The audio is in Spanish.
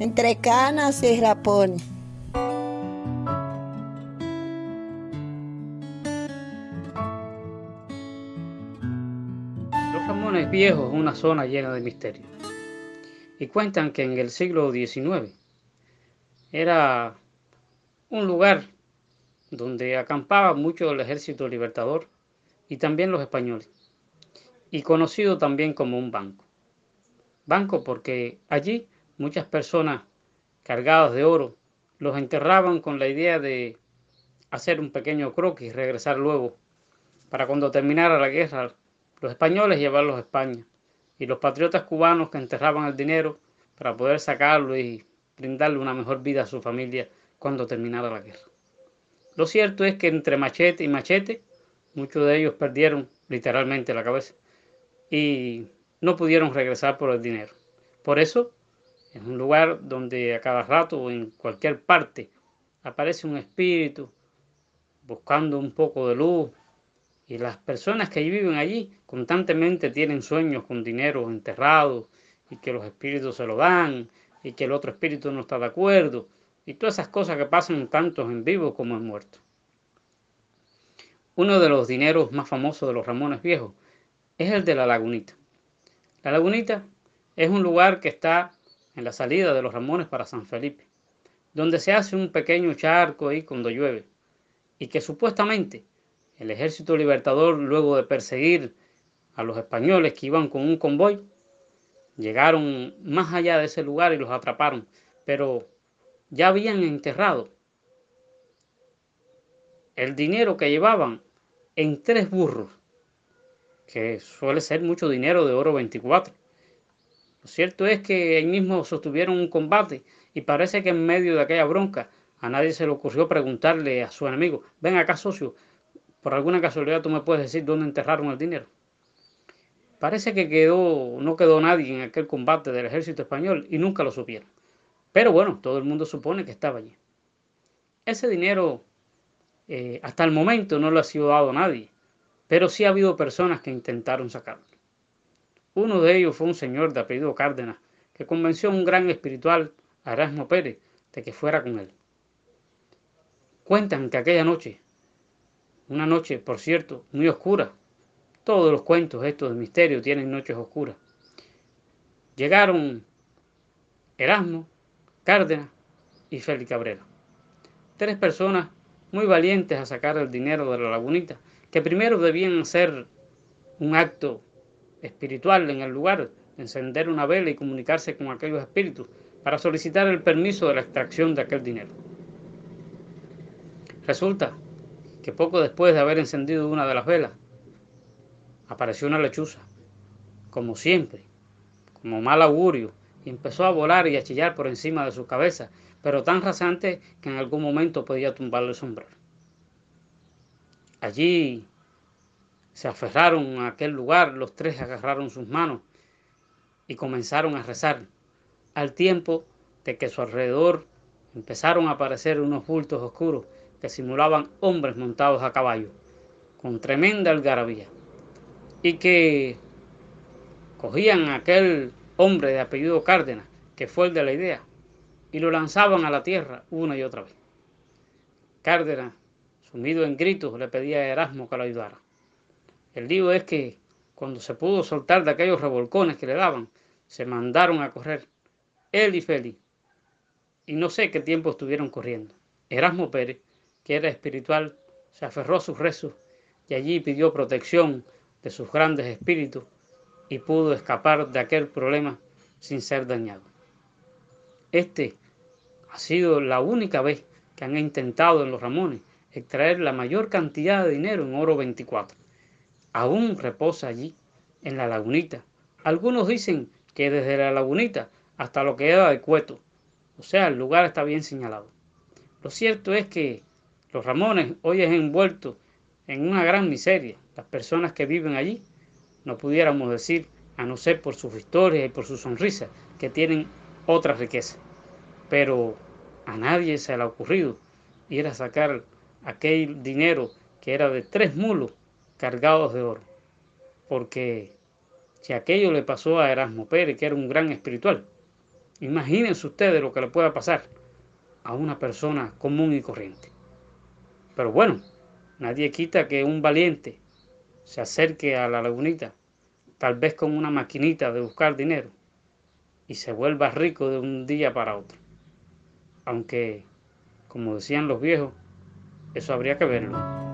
entre canas y rapones. Los Ramones Viejos es una zona llena de misterio. Y cuentan que en el siglo XIX era un lugar donde acampaba mucho el ejército libertador y también los españoles, y conocido también como un banco. Banco porque allí muchas personas cargadas de oro los enterraban con la idea de hacer un pequeño croquis y regresar luego, para cuando terminara la guerra, los españoles llevarlos a España, y los patriotas cubanos que enterraban el dinero para poder sacarlo y brindarle una mejor vida a su familia cuando terminara la guerra. Lo cierto es que entre machete y machete, muchos de ellos perdieron literalmente la cabeza y no pudieron regresar por el dinero. Por eso, es un lugar donde a cada rato en cualquier parte aparece un espíritu buscando un poco de luz y las personas que viven allí constantemente tienen sueños con dinero enterrado y que los espíritus se lo dan y que el otro espíritu no está de acuerdo y todas esas cosas que pasan tanto en vivo como en muerto. Uno de los dineros más famosos de los Ramones Viejos es el de la Lagunita. La Lagunita es un lugar que está en la salida de los Ramones para San Felipe, donde se hace un pequeño charco ahí cuando llueve, y que supuestamente el ejército libertador, luego de perseguir a los españoles que iban con un convoy, llegaron más allá de ese lugar y los atraparon, pero ya habían enterrado el dinero que llevaban en tres burros, que suele ser mucho dinero de oro 24. Cierto es que ahí mismo sostuvieron un combate y parece que en medio de aquella bronca a nadie se le ocurrió preguntarle a su enemigo, ven acá socio, por alguna casualidad tú me puedes decir dónde enterraron el dinero. Parece que quedó, no quedó nadie en aquel combate del ejército español y nunca lo supieron. Pero bueno, todo el mundo supone que estaba allí. Ese dinero eh, hasta el momento no lo ha sido dado a nadie, pero sí ha habido personas que intentaron sacarlo. Uno de ellos fue un señor de apellido Cárdenas, que convenció a un gran espiritual, Erasmo Pérez, de que fuera con él. Cuentan que aquella noche, una noche, por cierto, muy oscura, todos los cuentos estos de misterio tienen noches oscuras, llegaron Erasmo, Cárdenas y Félix Cabrera. Tres personas muy valientes a sacar el dinero de la lagunita, que primero debían hacer un acto espiritual en el lugar, encender una vela y comunicarse con aquellos espíritus para solicitar el permiso de la extracción de aquel dinero. Resulta que poco después de haber encendido una de las velas, apareció una lechuza, como siempre, como mal augurio, y empezó a volar y a chillar por encima de su cabeza, pero tan rasante que en algún momento podía tumbarle el sombrero. Allí se aferraron a aquel lugar, los tres agarraron sus manos y comenzaron a rezar, al tiempo de que a su alrededor empezaron a aparecer unos bultos oscuros que simulaban hombres montados a caballo, con tremenda algarabía, y que cogían aquel hombre de apellido Cárdenas, que fue el de la idea, y lo lanzaban a la tierra una y otra vez. Cárdenas, sumido en gritos, le pedía a Erasmo que lo ayudara. El lío es que cuando se pudo soltar de aquellos revolcones que le daban, se mandaron a correr, él y Félix, y no sé qué tiempo estuvieron corriendo. Erasmo Pérez, que era espiritual, se aferró a sus rezos y allí pidió protección de sus grandes espíritus y pudo escapar de aquel problema sin ser dañado. Este ha sido la única vez que han intentado en los Ramones extraer la mayor cantidad de dinero en oro 24. Aún reposa allí, en la lagunita. Algunos dicen que desde la lagunita hasta lo que queda de Cueto. O sea, el lugar está bien señalado. Lo cierto es que los Ramones hoy es envuelto en una gran miseria. Las personas que viven allí no pudiéramos decir, a no ser por sus historias y por su sonrisa, que tienen otra riqueza. Pero a nadie se le ha ocurrido ir a sacar aquel dinero que era de tres mulos cargados de oro. Porque si aquello le pasó a Erasmo Pérez, que era un gran espiritual, Imagínense ustedes lo que le pueda pasar a una persona común y corriente. Pero bueno, nadie quita que un valiente se acerque a la lagunita, tal vez con una maquinita de buscar dinero, y se vuelva rico de un día para otro. Aunque, como decían los viejos, eso habría que verlo.